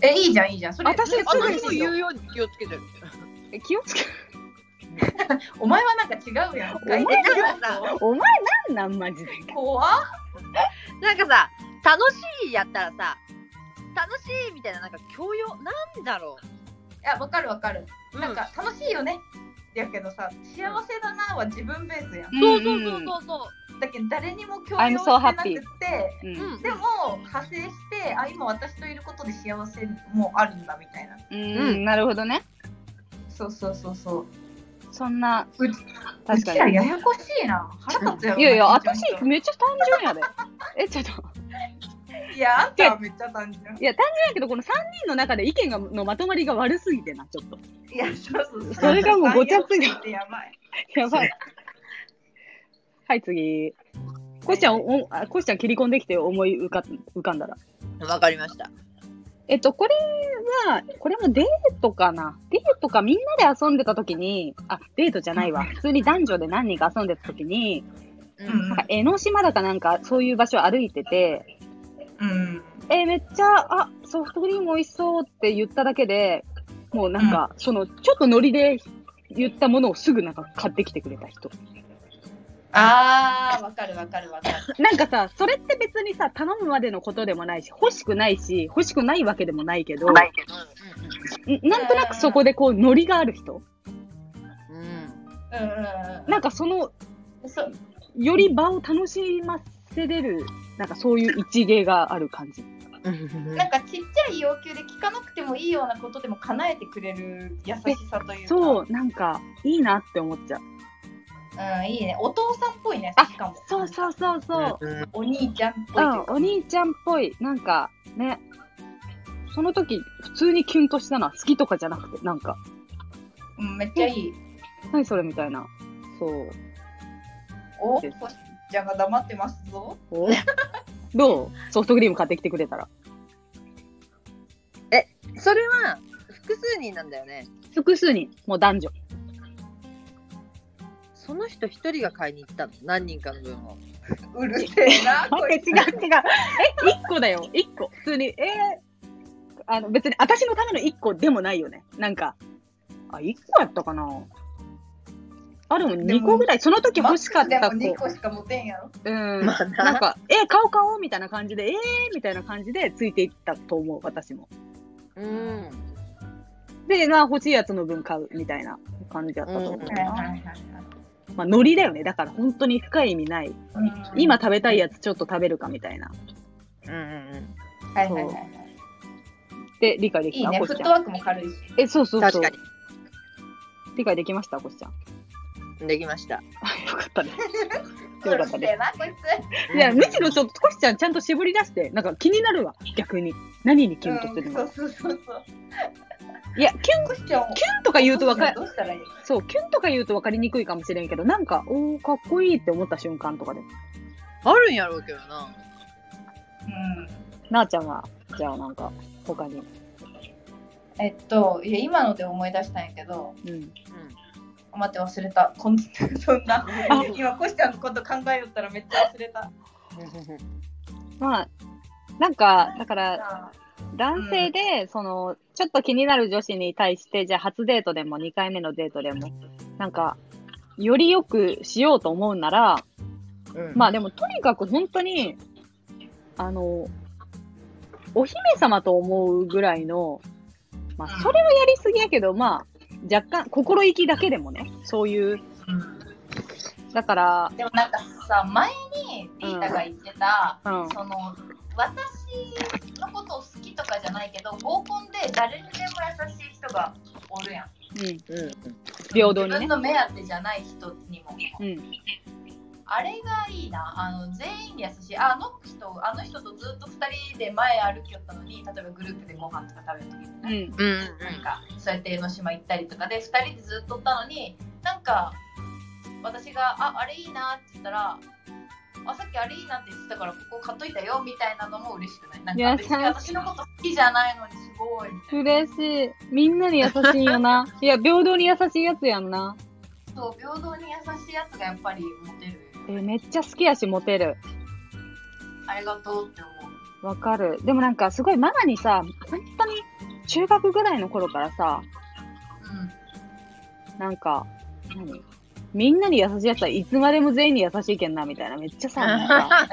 えいいじゃんいいじゃん。それ私それすぐ言うように気をつけてる。え気をつけ、お前はなんか違うやん。お前なんかさお前なんなん、マジで。怖っなんかさ楽しいやったらさ楽しいみたいななんか教養なんだろいやわかるわかる。うなんか楽しいよね。やけどさ幸せだなは自分ベースやん。そうそうそうそうそうだけど誰にも共 I'm 有 so してなくて。うんうんでも派生してあ今私といることで幸せもあるんだみたいなうん、なるほどね。そうそうそうそうそんな、うち確うちらかに。ややこしいな腹立つやろいやいや、私めっちゃ単純やで。え、ちょっと。いやあんたはめっちゃ単純いや、単純やけど、この3人の中で意見がのまとまりが悪すぎてな、ちょっと。いやそうそうそうそれがもうごちゃついててやばいやばい。はい、次。コシちゃん、おあコシちゃん切り込んできて思い浮か浮かんだら。わかりましたえっと、これは、これもデートかな？デートかみんなで遊んでた時に、あ、デートじゃないわ。普通に男女で何人か遊んでた時に、うん。うんなんか江ノ島だかなんかそういう場所を歩いてて、うん。えーめっちゃ、あ、ソフトクリーム美味しそうって言っただけで、もうなんか、その、ちょっとノリで言ったものをすぐなんか買ってきてくれた人。あーわかるわかるわかる。なんかさ、それって別にさ、頼むまでのことでもないし、欲しくないし、欲しくないわけでもないけど、んなんとなくそこでこう、ノリがある人？うん。なんかその、そう。より場を楽しませれる、なんかそういう一芸がある感じ。うん。なんかちっちゃい要求で聞かなくてもいいようなことでも叶えてくれる優しさというか。そう、なんか、いいなって思っちゃう。うんいいねお父さんっぽいねあしかもそうそうそうそう。うんお兄ちゃんっぽいううん、かお兄ちゃんっぽい。なんか、ね。その時、普通にキュンとしたな。好きとかじゃなくて、なんか、うん、めっちゃいい。何それみたいな。そう。お、こしちゃんが黙ってますぞ。お？どう？ソフトクリーム買ってきてくれたら。それは複数人なんだよね複数人、もう男女。その人一人が買いに行ったの？何人かの分を うるせえな。こいつ違う違う。え、一個だよ。一個。普通に。えー、あの、別に私のための一個でもないよね。なんか、あ、一個やったかな？あ、でも二個ぐらい。その時欲しかった子。でも2個しか持てんやろ？うん。まあななんか、え、買おう買おうみたいな感じで、えーみたいな感じでついていったと思う、私も。うんで、まあ欲しいやつの分買うみたいな感じだったと思ううんな。はいはいはいまあノリだよね。だから本当に深い意味ない。うん今食べたいやつちょっと食べるかみたいな。うんうんはいはいはいはいで、理解できいいね、たこしちゃん。フットワークも軽いし。え、そうそうそう。確か理解できました？こしちゃん。に。できました。よかったね。よかったね。いや、むしろちょっとこしちゃんちゃんと絞り出して、なんか気になるわ。逆に。何にキュンとするの、うんそうそうそうそう。いや、キュン、キュンとか言うとわかどうしたらいい？そう、キュンとか言うと分かりにくいかもしれんけど、なんか、おー、かっこいいって思った瞬間とかで。あるんやろうけどな。うん。なあちゃんは、じゃあなんか、他に。えっと、いや、今ので思い出したんやけど、うん。待って忘れた。こん そんな、今、コシちゃんのこと考えよったらめっちゃ忘れた。まあ、なんか、だから、あ男性で、その、ちょっと気になる女子に対して、じゃあ初デートでも2回目のデートでも、なんか、よりよくしようと思うなら、まあでもとにかく本当に、あの、お姫様と思うぐらいの、まあそれはやりすぎやけど、まあ、若干、心意気だけでもね、そういう、うん。だから、でもなんかさ、前にリータが言ってた、うん、その、私のことを好きとかじゃないけど、合コンで誰にでも優しい人がおるやん。うん、うん。平等にね。自分の目当てじゃない人にも。うん、あれがいいな。あの全員に優しい。ああの人、あの人とずっと2人で前歩きよったのに、例えばグループでご飯とか食べるとうんなんかそうやって江ノ島行ったりとかで2人でずっとおったのに、なんか私が、あ、あれいいなって言ったら、あ、さっきあれいいなって言ってたからここ買っといたよみたいなのも嬉しくない？なんか別に私のこと好きじゃないのにすごい。嬉しい。みんなに優しいよな。いや、平等に優しいやつやんな。そう、平等に優しいやつがやっぱりモテる。え、めっちゃ好きやし、モテる。ありがとうって思う。わかる。でもなんか、すごいママにさ、本当に中学ぐらいの頃からさ、うん。なんか、何？みんなに優しいやつはいつまでも全員に優しいけんな、みたいな。めっちゃさ、なんか、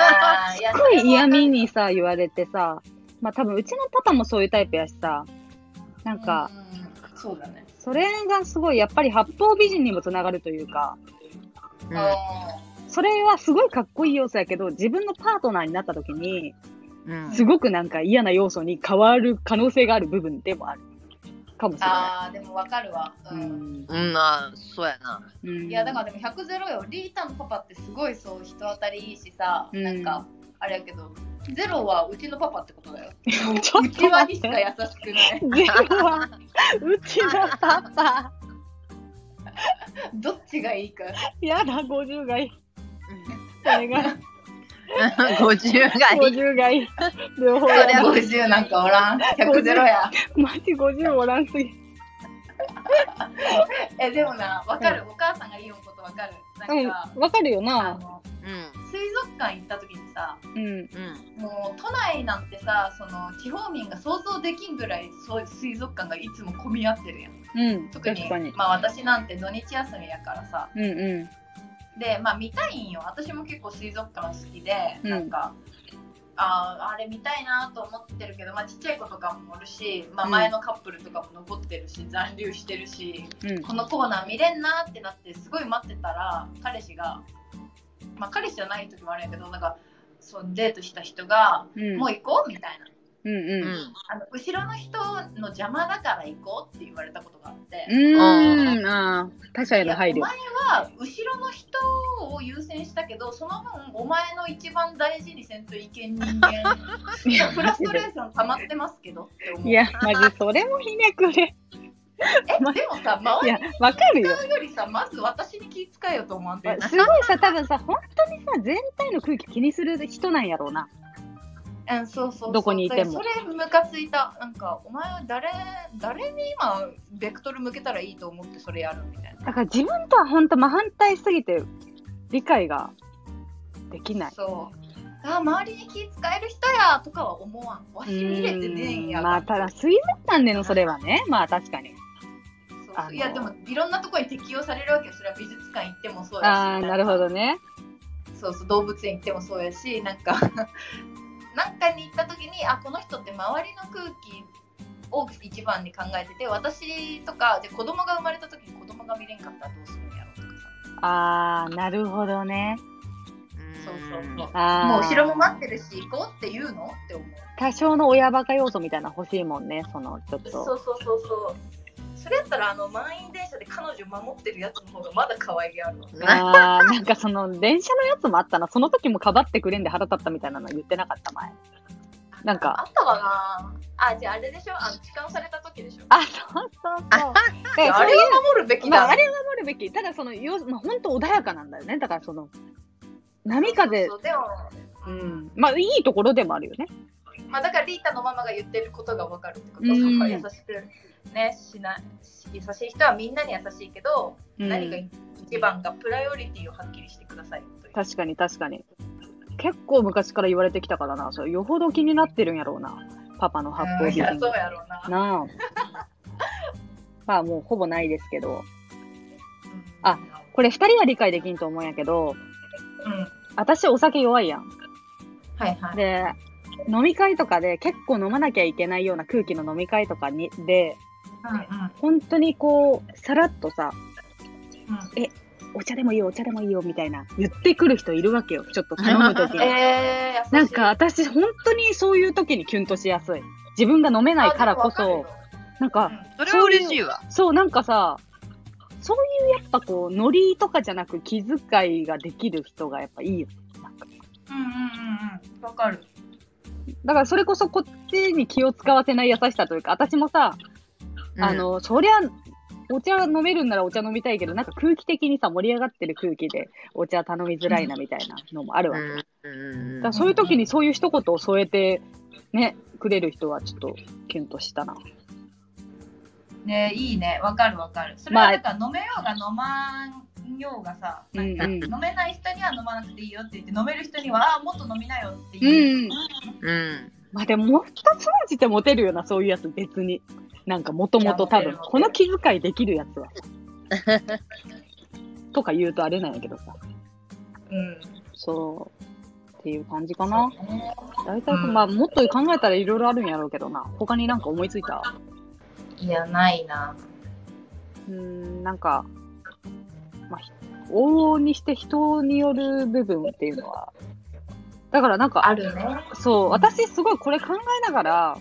すっごい嫌味にさ、言われてさ、まあ多分うちのパパもそういうタイプやしさ、なんか、うんそうだね。それがすごいやっぱり八方美人にもつながるというか、うんあそれはすごいかっこいい要素やけど、自分のパートナーになった時に、うんすごくなんか嫌な要素に変わる可能性がある部分でもある。かもしれなあー、でもわかるわ。い。う。うんん。うん、あそうやな。うんいや、だからでも100ゼロよ。リータのパパってすごいそう人当たりいいしさ、うんなんか、あれやけど、ゼロはうちのパパってことだよ。ちょっうちはと待っ。にしてか優しくない。ゼロは、うちのパパ。どっちがいいか。やだ、50がいい。お願い。50がいい。50がいい。両方そりゃやだ。50なんかおらん。100ゼロや。マジ50おらんすぎ。え、でもな、わかる。お母さんがいいことわかる。なんか、うん、わかるよあな。の、うん。水族館行った時にさ、うん。うん。もう都内なんてさ、その地方民が想像できんぐらいそういう水族館がいつも混み合ってるやん。うん。特に。まあ私なんて土日休みやからさ。うんうで、まあ見たいんよ。私も結構水族館好きで、うんなんか、あーあれ見たいなと思ってるけど、まあちっちゃい子とかもおるし、まあうん前のカップルとかも残ってるし、残留してるし、ん。うん。このコーナー見れんなってなってすごい待ってたら彼氏がまあ彼氏じゃない時もあるんやけどなんかそうデートした人が、うん。もう行こうみたいなうんううん。ん。あの後ろの人の邪魔だから行こうって言われたことがあって、うーん。ああ、他者への配慮。前は後ろの人を優先したけどその分お前の一番大事にせんといけん人間 いやフラストレーション溜まってますけどって思ういや、マジそれもひねくれ。えでもさ周りいや、わかるよ。よりさまず私に気遣えよと思わんてすごいさ、多分さ、本当にさ、全体の空気気にする人なんやろうな。うん、そうそう。どこにいても。それムカついた。なんかお前は誰誰に今ベクトル向けたらいいと思ってそれやるみたいな。だから自分とは本当真反対すぎて、理解ができない。そう。あ周りに気使える人やとかは思わん。わし見れてねえんやまあ、ただ、水族館でのそれはね、まあ確かに。いやでもいろんなところに適用されるわけよ。それは美術館行ってもそうやし。ああ、なるほどね。そうそう動物園行ってもそうやし。なんかなんかに行った時にあこの人って周りの空気を一番に考えてて私とかで子供が生まれた時に子供が見れんかったらどうするんやろうとかあー、なるほどね。さそうそうそう。もう後ろも待ってるし行こうって言うのって思う。多少の親バカ要素みたいなの欲しいもんね、その、ちょっと。そうそうそうそう。それやったらあの満員電車で彼女守ってるやつの方がまだ可愛げあるわ。あーなんかその電車のやつもあったな、その時もかばってくれんで腹立ったみたいなの言ってなかった前。なんか、あったかな？あじゃああれでしょ？あの痴漢された時でしょ？あ、そうそうそう。あれは守るべきだ、まあ、あれは守るべき。ただその、よまあ、本当穏やかなんだよね。だからその、波風、そうでも、ううんん。まあ、いいところでもあるよね。まあ、だからリータのママが言ってることが分かるってこと、うん優しくねしない優しい人はみんなに優しいけど、うん、何が一番かプライオリティをはっきりしてください確かに確かに。結構昔から言われてきたからな。それよほど気になってるんやろうな。パパの発うんいや砲美人。そうやろうななあ。まあもうほぼないですけど。うんあこれ二人は理解できんと思うんやけど、うん私お酒弱いやん。はいはいで、飲み会とかで結構飲まなきゃいけないような空気の飲み会とかにで、うんうん本当にこう、さらっとさ、うんお茶でもいいよ、お茶でもいいよ、みたいな、言ってくる人いるわけよ。ちょっと頼むときに。えー、なんか私、本当にそういう時にキュンとしやすい。自分が飲めないからこそ、なんか、それは嬉しいわ。そう、なんかさ、そういうやっぱこう、ノリとかじゃなく気遣いができる人がやっぱいいよ。なんかうんうんうんうんわかるだからそれこそこっちに気を使わせない優しさというか、私もさ、あの、そりゃ、お茶飲めるんならお茶飲みたいけど、なんか空気的にさ、盛り上がってる空気でお茶頼みづらいなみたいなのもあるわけ。うん、だそういう時にそういう一言を添えて、ね、くれる人はちょっとキュンとしたな。ねいいねわかるわかるそれはだから飲めようが飲まんようがさ、飲めない人には飲まなくていいよって言って飲める人にはあもっと飲みなよっていう、うんうん。まあでも、もっと通じてモテるよな、そういうやつ、別に。なんか、もともと多分、この気遣いできるやつは。とか言うとあれなんやけどさ。うんそう。っていう感じかな。大体、うんまあ、もっと考えたらいろいろあるんやろうけどな。他になんか思いついた？いやないなうーん、なんか、まあ、ひ往々にして人による部分っていうのは、だからなんか、あるねそう、私すごいこれ考えながら、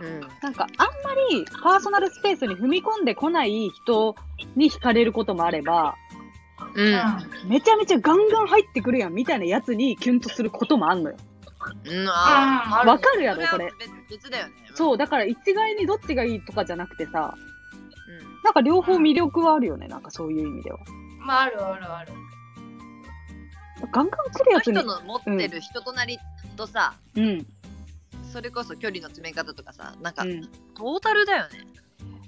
うん。なんかあんまりパーソナルスペースに踏み込んでこない人に惹かれることもあれば、う。うんんめちゃめちゃガンガン入ってくるやんみたいなやつにキュンとすることもあんのよ。うん、ああるわかるやろこれ。別別だよね。そう、だから一概にどっちがいいとかじゃなくてさ、うん。なんか両方魅力はあるよね、なんかそういう意味では。まああるあるあるガンガン来るやつにその人。の持ってる人となりとさ、うん。それこそ距離の詰め方とかさ、なんか、うんトータルだよね。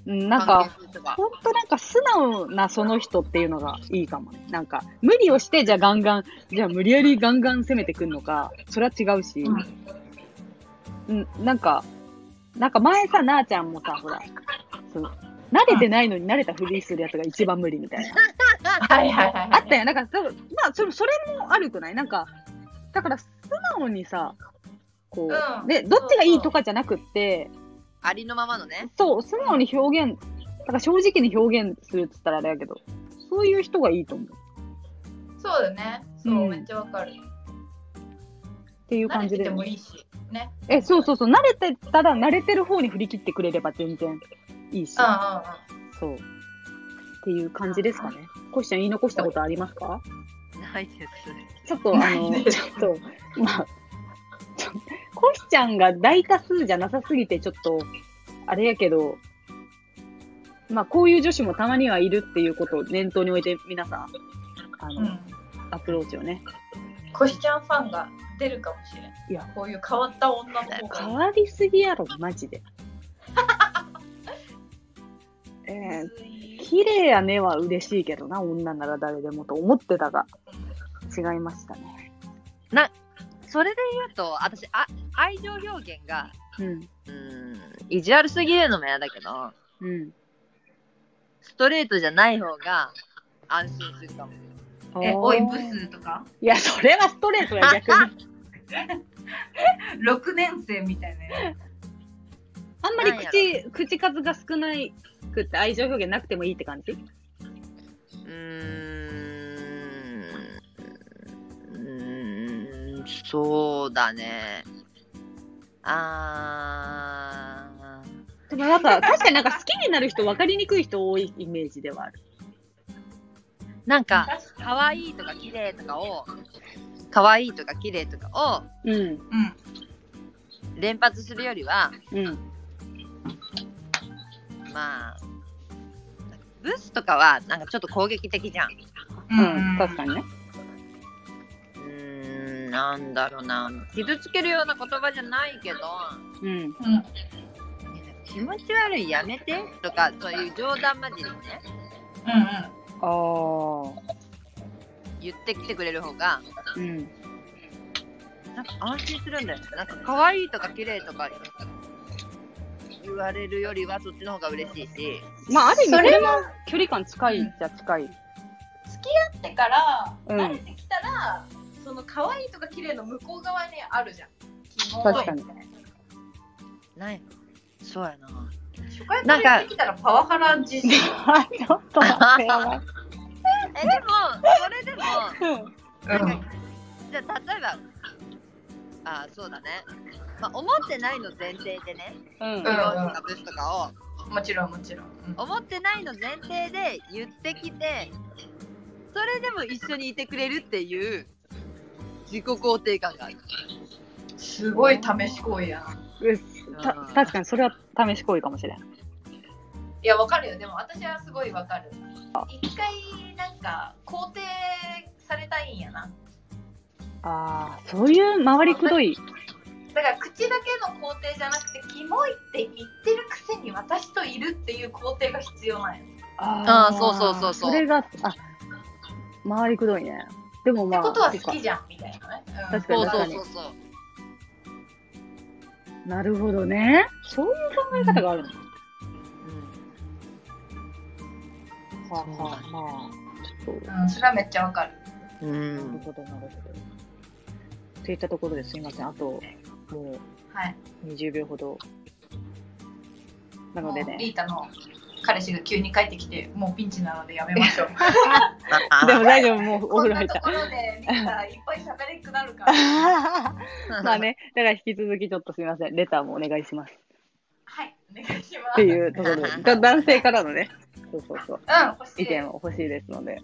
うん。なんか、関係性とかほんとなんか素直なその人っていうのがいいかもね。なんか、無理をして、じゃあガンガン、じゃあ無理やりガンガン攻めてくんのか、それは違うし、うん、なんか、なんか前さ、なあちゃんもさ、ほら、そう慣れてないのに慣れたふりするやつが一番無理みたいな。はいはいはいはいあったよ。なんか、まあ、それ、それも悪くない？なんか、だから素直にさ、こう、うん。で、どっちがいいとかじゃなくって、ありのままのね。そう、素直に表現、だから正直に表現するっつったらあれやけど、そういう人がいいと思う。そうだね。そう、うん。めっちゃわかる。っていう慣れてて感じで。もいいしね。え、そうそうそう、慣れてたら慣れてる方に振り切ってくれれば全然いいし、そう。っていう感じですかね。コシちゃん言い残したことありますか？ないです。ちょっと、あの、ちょっと、まあ、ちょコシちゃんが大多数じゃなさすぎて、ちょっと、あれやけど、まあ、こういう女子もたまにはいるっていうことを念頭に置いて、皆さん、あの、うんアプローチをね。コシちゃんファンが出るかもしれんいやこういう変わった女の方が変わりすぎやろ、マジで。えー、綺麗やねは嬉しいけどな、女なら誰でもと思ってたが、違いましたね。それで言うと、私、あ愛情表現が、うん。うーん、意地悪すぎるのも嫌だけど、うん。ストレートじゃない方が安心するかも。えおいブスとか？いや、それはストレートや、逆に。6年生みたいなやあんまり口、口数が少ないくって愛情表現なくてもいいって感じ？うーんそうだねあでもなんか、確かになんか好きになる人分かりにくい人多いイメージではある。ーなんか確か可愛いとか綺麗とかを可愛いとか綺麗とかをうん。にうん連発するよりはうん。まあブスとかはなんかちょっと攻撃的じゃんうん。確かにね。なんだろうな。傷つけるような言葉じゃないけど。うん。うん気持ち悪いやめて。とかそういう冗談交じりにね。うんああ。言ってきてくれる方が。うん。なんか安心するんだよなんか可愛いとか綺麗とか。言われるよりはそっちの方が嬉しいし。まあ、ある意味、それも距離感近いじゃ近い。付き合ってからうん慣れてきたら、その可愛いとか綺麗の向こう側にあるじゃん。確かになないそうやな初回から言ってきたらパワハラ事情。あ、ちょっと待って。えでもそれでもなんかじゃあ例えばあそうだね、まあ、思ってないの前提でねうん。とかブスとかをもちろんもちろん。うん思ってないの前提で言ってきてそれでも一緒にいてくれるっていう自己肯定感があるすごい試し行為やな。た確かにそれは試し行為かもしれん。いや、わかるよ。でも私はすごいわかる。一回なんか肯定されたいんやな。ああ、そういう回りくどい。だから口だけの肯定じゃなくて、キモいって言ってるくせに私といるっていう肯定が必要なんや。ああーそうそうそうそうそれが、あ、回りくどいね。でもまあ、ってことは好きじゃんみたいなね。うん確かにそうそうそうそうなるほどね。そういう考え方があるの？はあ、はあ、まあ。そう。うん、それはめっちゃわかる。うん、うんなるほど、なるほど。といったところですいません。あと、もはい。う20秒ほど。なのでね。リータの彼氏が急に帰ってきて、もうピンチなのでやめましょう。でも大丈夫、もうおこん風呂入ったなとこ。ろでリータいっぱい喋れんくなるから。まあね、だから引き続きちょっとすみません、レターもお願いしますはい、お願いします。っていうところで、だ男性からのね、そうそうそう、うん、欲しい。意見も欲しいですので、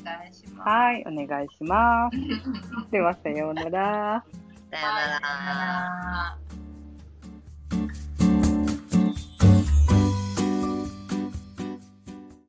お願いします。はい、お願いします。では、さようなら。さよならさよなら